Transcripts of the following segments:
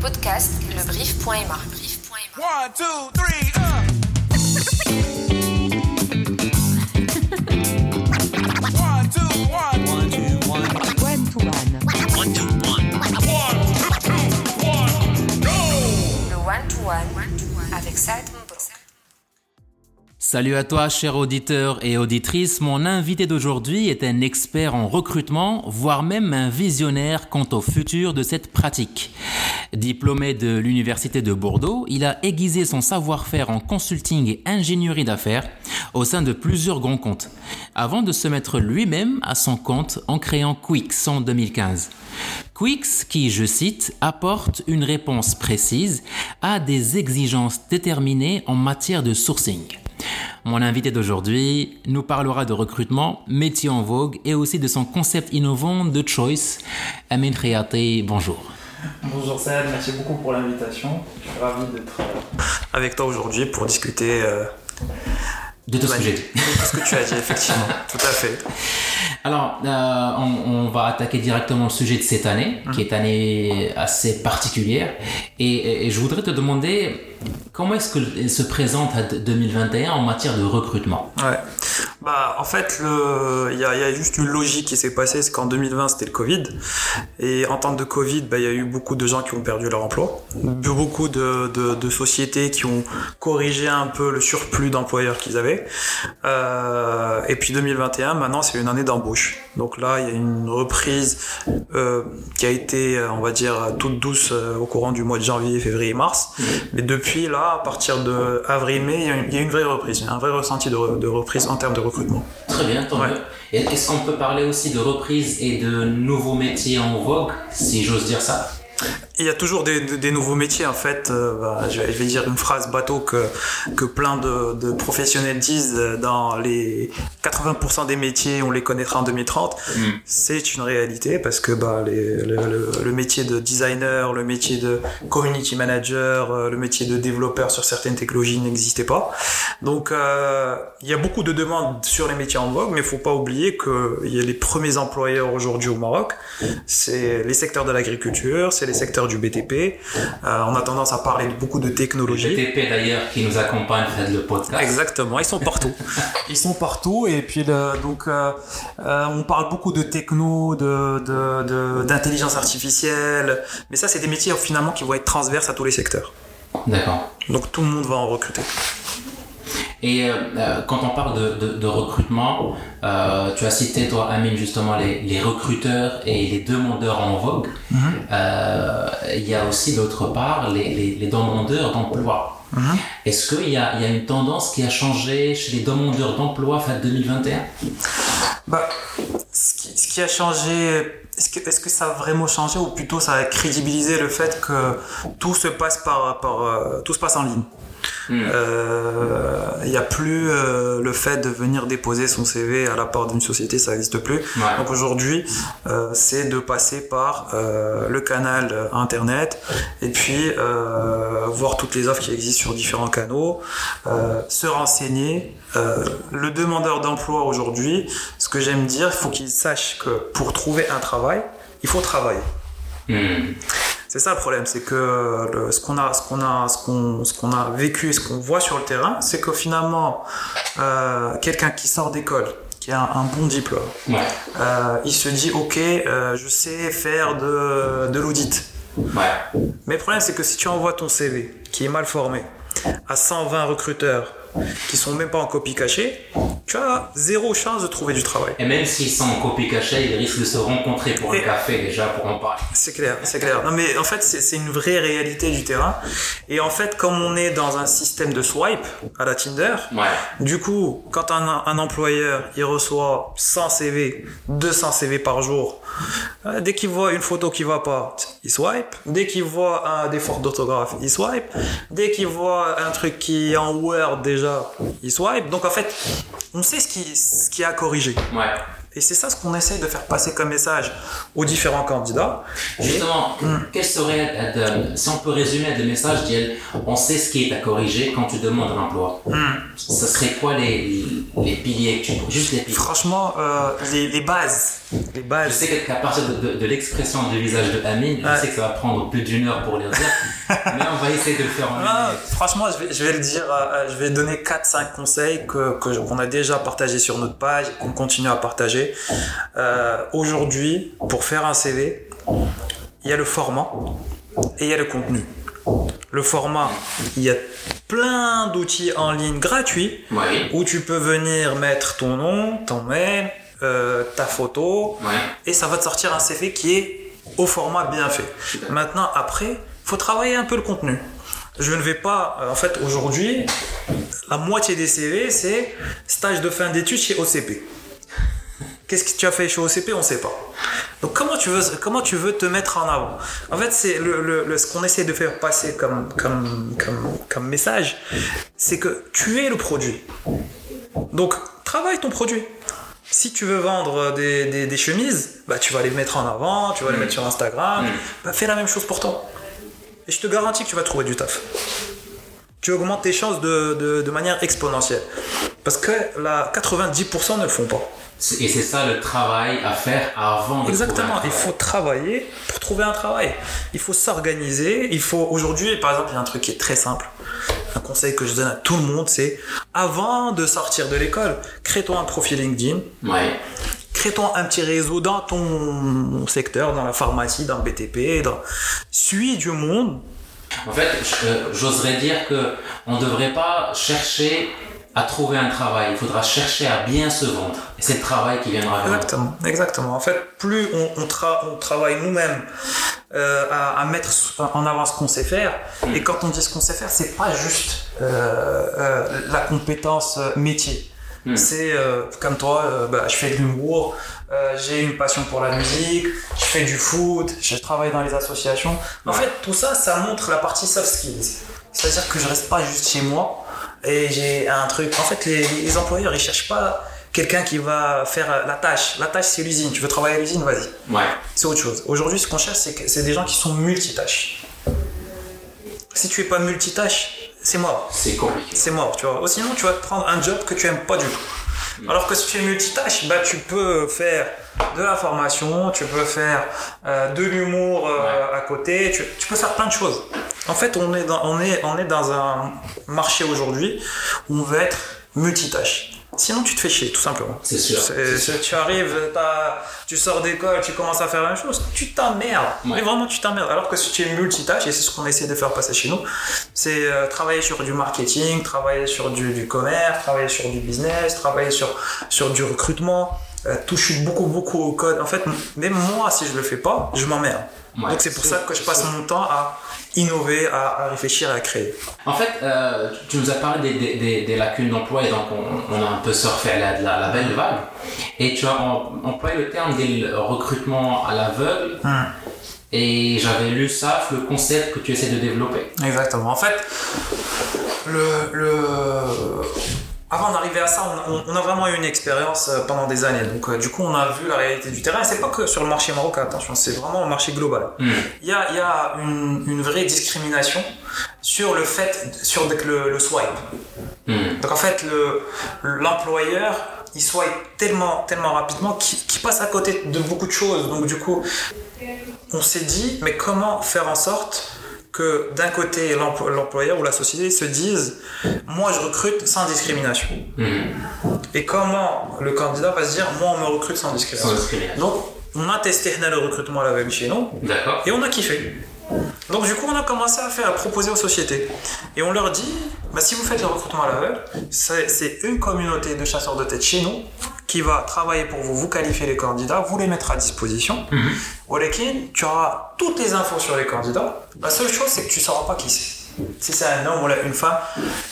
podcast lebrief.ma. One, two, three, uh. Salut à toi, cher auditeur et auditrice. Mon invité d'aujourd'hui est un expert en recrutement, voire même un visionnaire quant au futur de cette pratique. Diplômé de l'Université de Bordeaux, il a aiguisé son savoir-faire en consulting et ingénierie d'affaires au sein de plusieurs grands comptes, avant de se mettre lui-même à son compte en créant Quix en 2015. Quix qui, je cite, apporte une réponse précise à des exigences déterminées en matière de sourcing. Mon invité d'aujourd'hui nous parlera de recrutement, métier en vogue et aussi de son concept innovant de choice. Amin Khayati, bonjour. Bonjour Sad, merci beaucoup pour l'invitation. Je suis ravi d'être euh, avec toi aujourd'hui pour discuter euh, De de tout ce que tu as dit, effectivement. Tout à fait. Alors, euh, on, on va attaquer directement le sujet de cette année, qui est année assez particulière. Et, et je voudrais te demander comment est-ce qu'elle se présente à 2021 en matière de recrutement? Ouais. Bah, en fait, il y, y a juste une logique qui s'est passée, c'est qu'en 2020, c'était le Covid. Et en temps de Covid, bah, il y a eu beaucoup de gens qui ont perdu leur emploi. Beaucoup de, de, de sociétés qui ont corrigé un peu le surplus d'employeurs qu'ils avaient. Euh, et puis 2021, maintenant, c'est une année d'embauche. Donc là, il y a une reprise euh, qui a été, euh, on va dire, toute douce euh, au courant du mois de janvier, février, mars. Mais depuis là, à partir de avril-mai, il y a une- il y, a une vraie reprise, il y a un vrai ressenti de, re- de reprise en termes de recrutement. Très bien, tant Ouais. Est-ce qu'on peut parler aussi de reprise et de nouveaux métiers en vogue, si j'ose dire ça? Il y a toujours des, des- des nouveaux métiers en fait. euh, bah, je, vais, dire une phrase bateau que, que plein de, de professionnels disent euh, dans les 80% des métiers, on les connaîtra en 2030. C'est une réalité parce que bah, les- le, le- le métier de designer, le métier de community manager, euh, le métier de développeur sur certaines technologies n'existait pas. Donc euh, il y a beaucoup de demandes sur les métiers en vogue, mais il faut pas oublier que il y a les premiers employeurs aujourd'hui au Maroc, c'est les secteurs de l'agriculture, c'est les secteurs du BTP. Euh, on a tendance à parler de beaucoup de Le technologies. GTP d'ailleurs qui nous accompagne le podcast. Exactement, ils sont partout. ils sont partout et puis le- donc euh, euh, on parle beaucoup de techno, de- d'intelligence artificielle, mais ça c'est des métiers finalement qui vont être transverses à tous les secteurs. D'accord. Donc tout le monde va en recruter. Et euh, euh, quand on parle de, de- de recrutement, euh, tu as cité toi, Amine, justement les, les recruteurs et les demandeurs en vogue. Euh, Il y a aussi d'autre part les, les- les demandeurs d'emploi. Est-ce qu'il y y a une tendance qui a changé chez les demandeurs d'emploi fin 2021 Bah, ce qui, ce qui a changé, est-ce que, est-ce que ça a vraiment changé ou plutôt ça a crédibilisé le fait que tout se passe par, par euh, tout se passe en ligne? Euh, Il n'y a plus euh, le fait de venir déposer son CV à la porte d'une société, ça n'existe plus. Ouais. Donc aujourd'hui, euh, c'est de passer par euh, le canal euh, internet et puis euh, voir toutes les offres qui existent sur différents canaux, euh, se renseigner. Euh, le demandeur d'emploi aujourd'hui, ce que j'aime dire, il faut qu'il sache que pour trouver un travail, il faut travailler. Hmm. C'est ça le problème, c'est que le- ce qu'on a, ce qu'on a, ce qu'on, ce qu'on a vécu, et ce qu'on voit sur le terrain, c'est que finalement, euh, quelqu'un qui sort d'école, qui a un, un bon diplôme, Ouais. euh, il se dit ok, euh, je sais faire de, de l'audit. Ouais. Mais le problème, c'est que si tu envoies ton CV, qui est mal formé, à 120 recruteurs qui sont même pas en copie cachée, tu as zéro chance de trouver du travail. Et même s'ils sont en copie cachée, ils risquent de se rencontrer pour un Et- café déjà pour en parler. C'est clair, c'est clair. Non mais en fait c'est une vraie réalité du terrain. Et en fait comme on est dans un système de swipe à la Tinder, Ouais. du coup quand un, un employeur il reçoit 100 CV, 200 CV par jour, euh, dès qu'il voit une photo qui va pas, il swipe. Dès qu'il voit un des fautes d'orthographe, il swipe. Dès qu'il voit un truc qui est en Word déjà, il swipe. Donc en fait on sait ce qui, ce qui est à corriger. Ouais. Et c'est ça ce qu'on essaye de faire passer comme message aux différents candidats. Et- Justement, Hmm. quel serait, si on peut résumer le message, Diel, on sait ce qui est à corriger quand tu demandes un emploi. Hmm. Ce serait quoi les, les piliers que tu Juste les piliers. Franchement, euh, les, les bases, Les Je sais qu'à partir de, de- de l'expression du visage de Amine, Ouais. je sais que ça va prendre plus d'une heure pour les dire, mais on va essayer de le faire en minute. franchement, je vais, je vais le dire, euh, je vais donner 4-5 conseils que, que- qu'on a déjà partagés sur notre page et qu'on continue à partager. Euh, Aujourd'hui, pour faire un CV, il y a le format et il y a le contenu. Le format, il y a plein d'outils en ligne gratuits Oui, où tu peux venir mettre ton nom, ton mail, euh, ta photo, ouais. et ça va te sortir un CV qui est au format bien fait. Maintenant, après, faut travailler un peu le contenu. Je ne vais pas, euh, en fait, aujourd'hui, la moitié des CV, c'est stage de fin d'études chez OCP. Qu'est-ce que tu as fait chez OCP On ne sait pas. Donc comment tu veux, comment tu veux te mettre en avant? En fait, c'est le, le- le- ce qu'on essaie de faire passer comme, comme, comme, comme message, c'est que tu es le produit. Donc travaille ton produit. Si tu veux vendre des, des, des chemises, bah, tu vas les mettre en avant, tu vas les mettre sur Instagram, bah, fais la même chose pour toi. Et je te garantis que tu vas trouver du taf. Tu augmentes tes chances de, de, de manière exponentielle. Parce que là, 90% ne le font pas. Et c'est ça le travail à faire avant de Exactement, trouver un il faut travailler pour trouver un travail. Il faut s'organiser, il faut aujourd'hui, par exemple, il y a un truc qui est très simple. Un conseil que je donne à tout le monde, c'est avant de sortir de l'école, crée-toi un profil LinkedIn, Ouais. crée-toi un petit réseau dans ton secteur, dans la pharmacie, dans le BTP, dans... suis du monde. En fait, euh, j'oserais dire que on ne devrait pas chercher à trouver un travail. Il faudra chercher à bien se vendre. Et c'est le travail qui viendra. Exactement, exactement. En fait, plus on, on, tra- on travaille nous-mêmes euh, à, à mettre en avant ce qu'on sait faire, et quand on dit ce qu'on sait faire, c'est pas juste euh, euh, la compétence métier. Mm. C'est comme toi, bah, je fais de l'humour, j'ai une passion pour la musique, je fais du foot, je travaille dans les associations. En Ouais. fait, tout ça, ça montre la partie soft skills. C'est-à-dire que je reste pas juste chez moi et j'ai un truc. En fait, les, les employeurs, ils cherchent pas quelqu'un qui va faire la tâche. La tâche, c'est l'usine. Tu veux travailler à l'usine, vas-y. Ouais. C'est autre chose. Aujourd'hui, ce qu'on cherche, c'est des gens qui sont multitâches. Si tu es pas multitâche, c'est mort. C'est compliqué. C'est mort, tu vois. Ou sinon, tu vas te prendre un job que tu aimes pas du tout. Alors que si tu es multitâche, bah, tu peux faire de la formation, tu peux faire euh, de l'humour euh, à côté, tu, tu peux faire plein de choses. En fait, on est dans, on est, on est dans un marché aujourd'hui où on veut être multitâche. Sinon, tu te fais chier, tout simplement. C'est sûr. Tu arrives, tu sors d'école, tu commences à faire la même chose, tu t'emmerdes. Ouais. Mais vraiment, tu t'emmerdes. Alors que si tu es multitâche, et c'est ce qu'on essaie de faire passer chez nous, c'est euh, travailler sur du marketing, travailler sur du, du commerce, travailler sur du business, travailler sur, sur du recrutement, euh, toucher beaucoup, beaucoup au code. En fait, même moi, si je le fais pas, je m'emmerde. Ouais, Donc c'est pour ça que je passe mon temps à innover, à, à réfléchir, à créer. En fait, euh, tu nous as parlé des, des, des, des lacunes d'emploi et donc on, on a un peu surfé la, la, la belle vague. Et tu as em- employé le terme des recrutements à l'aveugle. Hmm. Et j'avais lu ça, le concept que tu essaies de développer. Exactement. En fait, le, le... avant d'arriver à ça, on, a vraiment eu une expérience euh, pendant des années. Donc, euh, du coup, on a vu la réalité du terrain. Et c'est pas que sur le marché marocain, attention, c'est vraiment le marché global. Hmm. Il y a, il y a une, une vraie discrimination sur le fait, sur le, le swipe. Hmm. Donc en fait, le- l'employeur, il swipe tellement, tellement rapidement qu'il qu'il passe à côté de beaucoup de choses. Donc du coup, on s'est dit, mais comment faire en sorte que d'un côté, l'empl- l'employeur ou la société se dise, moi je recrute sans discrimination. Hmm. Et comment le candidat va se dire, moi on me recrute sans Sans discrimination. Donc, on a testé le recrutement à la veille chez nous, et on a kiffé. Donc du coup, on a commencé à faire, à proposer aux sociétés. Et on leur dit, bah, si vous faites le recrutement à l'aveugle, c'est une communauté de chasseurs de tête chez nous qui va travailler pour vous, vous qualifier les candidats, vous les mettre à disposition. Mhm. Olekin, tu auras toutes les infos sur les candidats. La seule chose, c'est que tu sauras pas qui c'est. Si c'est un homme ou une femme.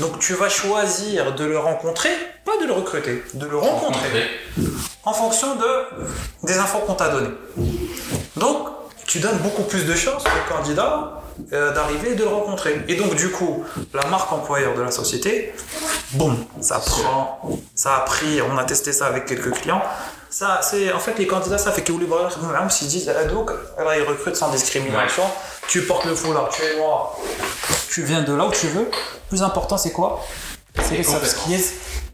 Donc tu vas choisir de le rencontrer, pas de le recruter, de le rencontrer en fonction de, des infos qu'on t'a données. Donc, tu donnes beaucoup plus de chances au candidat euh, d'arriver et de le rencontrer. Et donc, du coup, la marque employeur de la société, boum, ça prend, ça a pris, on a testé ça avec quelques clients. Ça, c'est, en fait, les candidats, ça fait qu'ils voulaient voir, même s'ils disent, ah, donc, là, ils recrutent sans discrimination, tu portes le foulard, tu es noir, tu viens de là où tu veux. Plus important, c'est quoi? C'est les soft skills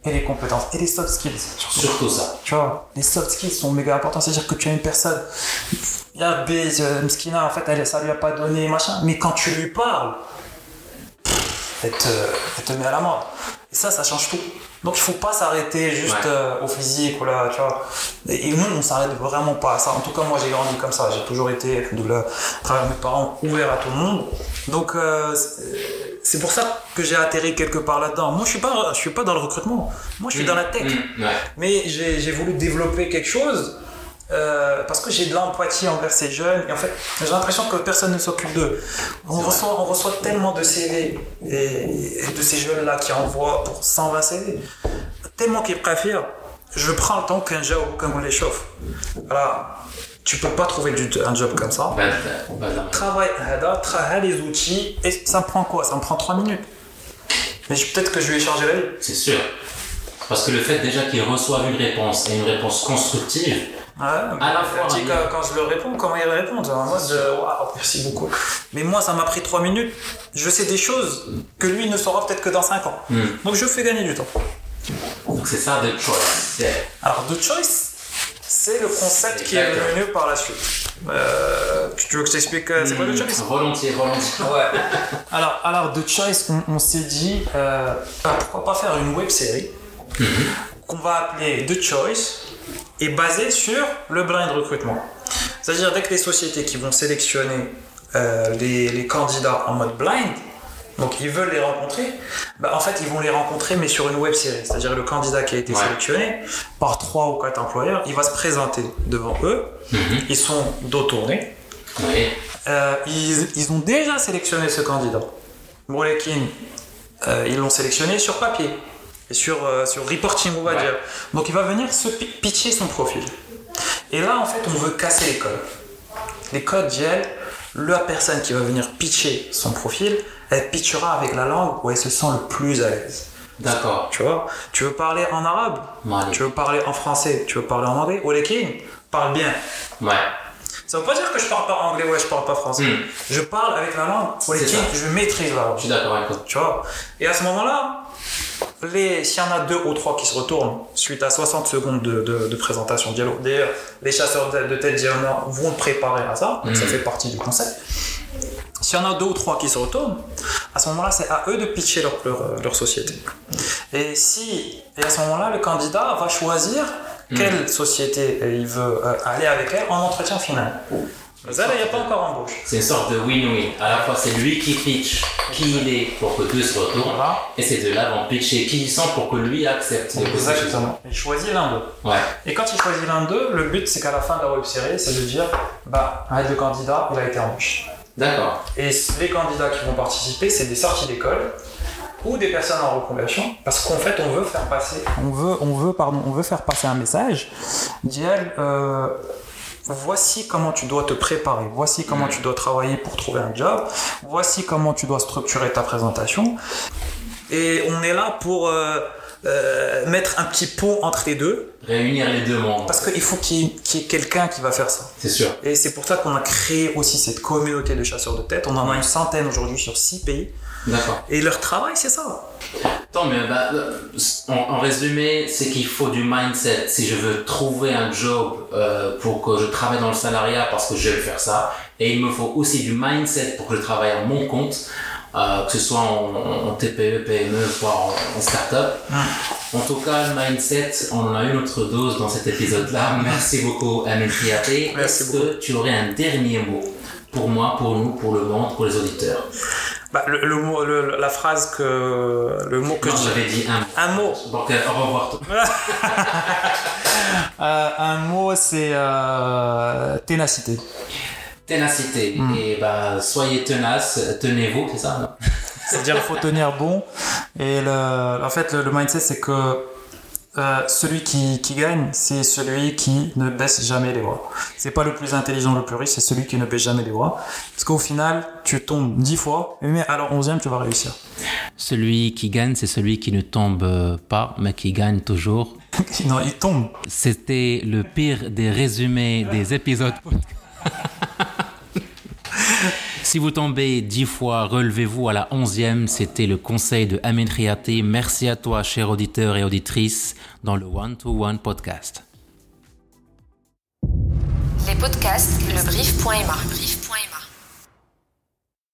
et les compétences et les soft skills. Surtout ça. Tu vois, les soft skills sont méga importants. C'est-à-dire que tu as une personne, il y a B, euh, Mskina, en fait, elle, ça lui a pas donné, machin. Mais quand tu lui parles, elle te, elle te met à la mort. Et ça, ça change tout. Donc il faut pas s'arrêter juste Ouais. euh, au physique ou là, tu vois. Et, et nous, on s'arrête vraiment pas à ça. En tout cas, moi, j'ai grandi comme ça. J'ai toujours été, de là, à travers mes parents, ouvert à tout le monde. Donc euh, c'est- pour ça que j'ai atterri quelque part là-dedans. Moi, je suis pas, je suis pas dans le recrutement. Moi, je suis dans la tech. Mm, ouais. Mais j'ai j'ai voulu développer quelque chose euh, parce que j'ai de l'empathie envers ces jeunes. Et en fait, j'ai l'impression que personne ne s'occupe d'eux. On reçoit, on reçoit tellement de CV et, et de ces jeunes-là qui envoient pour 120 CV. Tellement qu'ils préfèrent. Je prends le temps qu'un qu'un les chauffe. Voilà. Tu peux pas trouver du- un job comme ça. Bah, bah, bah, Travaille, les outils. Et ça me prend quoi? Ça me prend 3 minutes. Mais peut-être que je vais changer la vie. C'est sûr. Parce que le fait déjà qu'ils reçoivent une réponse et une réponse constructive, Ouais, À la fois, il- quand, quand je leur réponds, comment ils répondent? En mode, euh, Waouh, merci beaucoup. Mais moi, ça m'a pris 3 minutes. Je sais des choses que lui ne saura peut-être que dans 5 ans. Hmm. Donc je fais gagner du temps. donc c'est ça the choice. Alors, The Choice, c'est le concept qui est venu par la suite. Euh, tu veux que je t'explique euh, c'est quoi The Choice Volontiers, volontiers. Ouais. Alors, alors The Choice, on, on s'est dit, euh, ah, pourquoi pas faire une web série qu'on va appeler The Choice et basée sur le blind recrutement. C'est-à-dire, dès que les sociétés qui vont sélectionner euh, les, les candidats en mode blind, donc ils veulent les rencontrer, bah, en fait ils vont les rencontrer mais sur une web série. C'est-à-dire le candidat qui a été Ouais. sélectionné par trois ou quatre employeurs, il va se présenter devant eux, Mhm. ils sont dos tourné, Oui. euh, ils, ils ont déjà sélectionné ce candidat. Molekin, euh, ils l'ont sélectionné sur papier et sur, euh, sur reporting, on va Ouais. dire. Donc il va venir se pi- pitcher son profil. Et là, en fait, on veut casser les codes. Les codes gel, la personne qui va venir pitcher son profil, elle pitchera avec la langue où elle se sent le plus à l'aise. D'accord. Tu vois, tu veux parler en arabe, Mali. tu veux parler en français, tu veux parler en anglais, Olekin, parle bien. Ouais. Ça veut pas dire que je parle pas anglais, ouais, je parle pas français. Hmm. Je parle avec la langue ça. je maîtrise la langue. Je suis d'accord avec toi. Tu vois? Et à ce moment-là, les, s'il y en a deux ou trois qui se retournent suite à 60 secondes de, de, de présentation dialogue, d'ailleurs, les chasseurs de, de tête diamant vont préparer à ça, donc ça Mhm. fait partie du concept. S'il y en a deux ou trois qui se retournent, à ce moment-là, c'est à eux de pitcher leur, leur, leur société. Et, si, et à ce moment-là, le candidat va choisir quelle société il veut euh, aller avec elle en entretien final. Mais là, il n'y a pas encore embauche. C'est une sorte de win-win. À la fois, c'est lui qui pitch qui il est pour que deux se retournent. Voilà. Et ces deux-là vont pitcher qui ils sont pour que lui accepte. Exactement. Il choisit l'un d'eux. Ouais. Et quand il choisit l'un d'eux, le but c'est qu'à la fin de la web série, c'est de dire bah, un des candidats, il a été embauché. D'accord. Et les candidats qui vont participer, c'est des sorties d'école ou des personnes en reconversion, parce qu'en fait, on veut faire passer, on veut, faire passer un message. Diel, euh, voici comment tu dois te préparer, voici comment tu dois travailler pour trouver un job, voici comment tu dois structurer ta présentation. Et on est là pour euh, euh, mettre un petit pont entre les deux, Réunir les deux mondes. parce qu'il faut qu'il y ait, qu'il y ait quelqu'un qui va faire ça. C'est sûr. Et c'est pour ça qu'on a créé aussi cette communauté de chasseurs de tête. On en a une centaine aujourd'hui sur six pays. D'accord. Et leur travail, c'est ça. Tant mieux. Bah, euh, en, en résumé, c'est qu'il faut du mindset. Si je veux trouver un job euh, pour que je travaille dans le salariat parce que je vais faire ça, et il me faut aussi du mindset pour que je travaille à mon compte, que ce soit en, en TPE, PME, voire en, en start-up. En tout cas, le mindset, on en a une autre dose dans cet épisode-là. Merci beaucoup, Amin Triaté. Est-ce que tu aurais un dernier mot pour moi, pour nous, pour le monde, pour les auditeurs Bah, le, le mot, le- la phrase que. Le mot que j'avais dit un mot. Un mot. Donc, euh, au revoir. Euh, un mot, c'est euh, ténacité. Ténacité. Et bah, soyez tenace, tenez-vous, c'est ça C'est-à-dire qu'il faut tenir bon. Et le, en fait, le, le mindset, c'est que euh, celui qui, qui gagne, c'est celui qui ne baisse jamais les bras. C'est pas le plus intelligent, le plus riche, c'est celui qui ne baisse jamais les bras. Parce qu'au final, tu tombes dix fois, mais à la onzième, tu vas réussir. Celui qui gagne, c'est celui qui ne tombe euh, pas, mais qui gagne toujours. non, il tombe. C'était le pire des résumés des épisodes. Si vous tombez dix fois, relevez-vous à la onzième. C'était le conseil de Amin. Merci à toi, cher auditeur et auditrice, dans le One to One podcast. Les podcasts, le.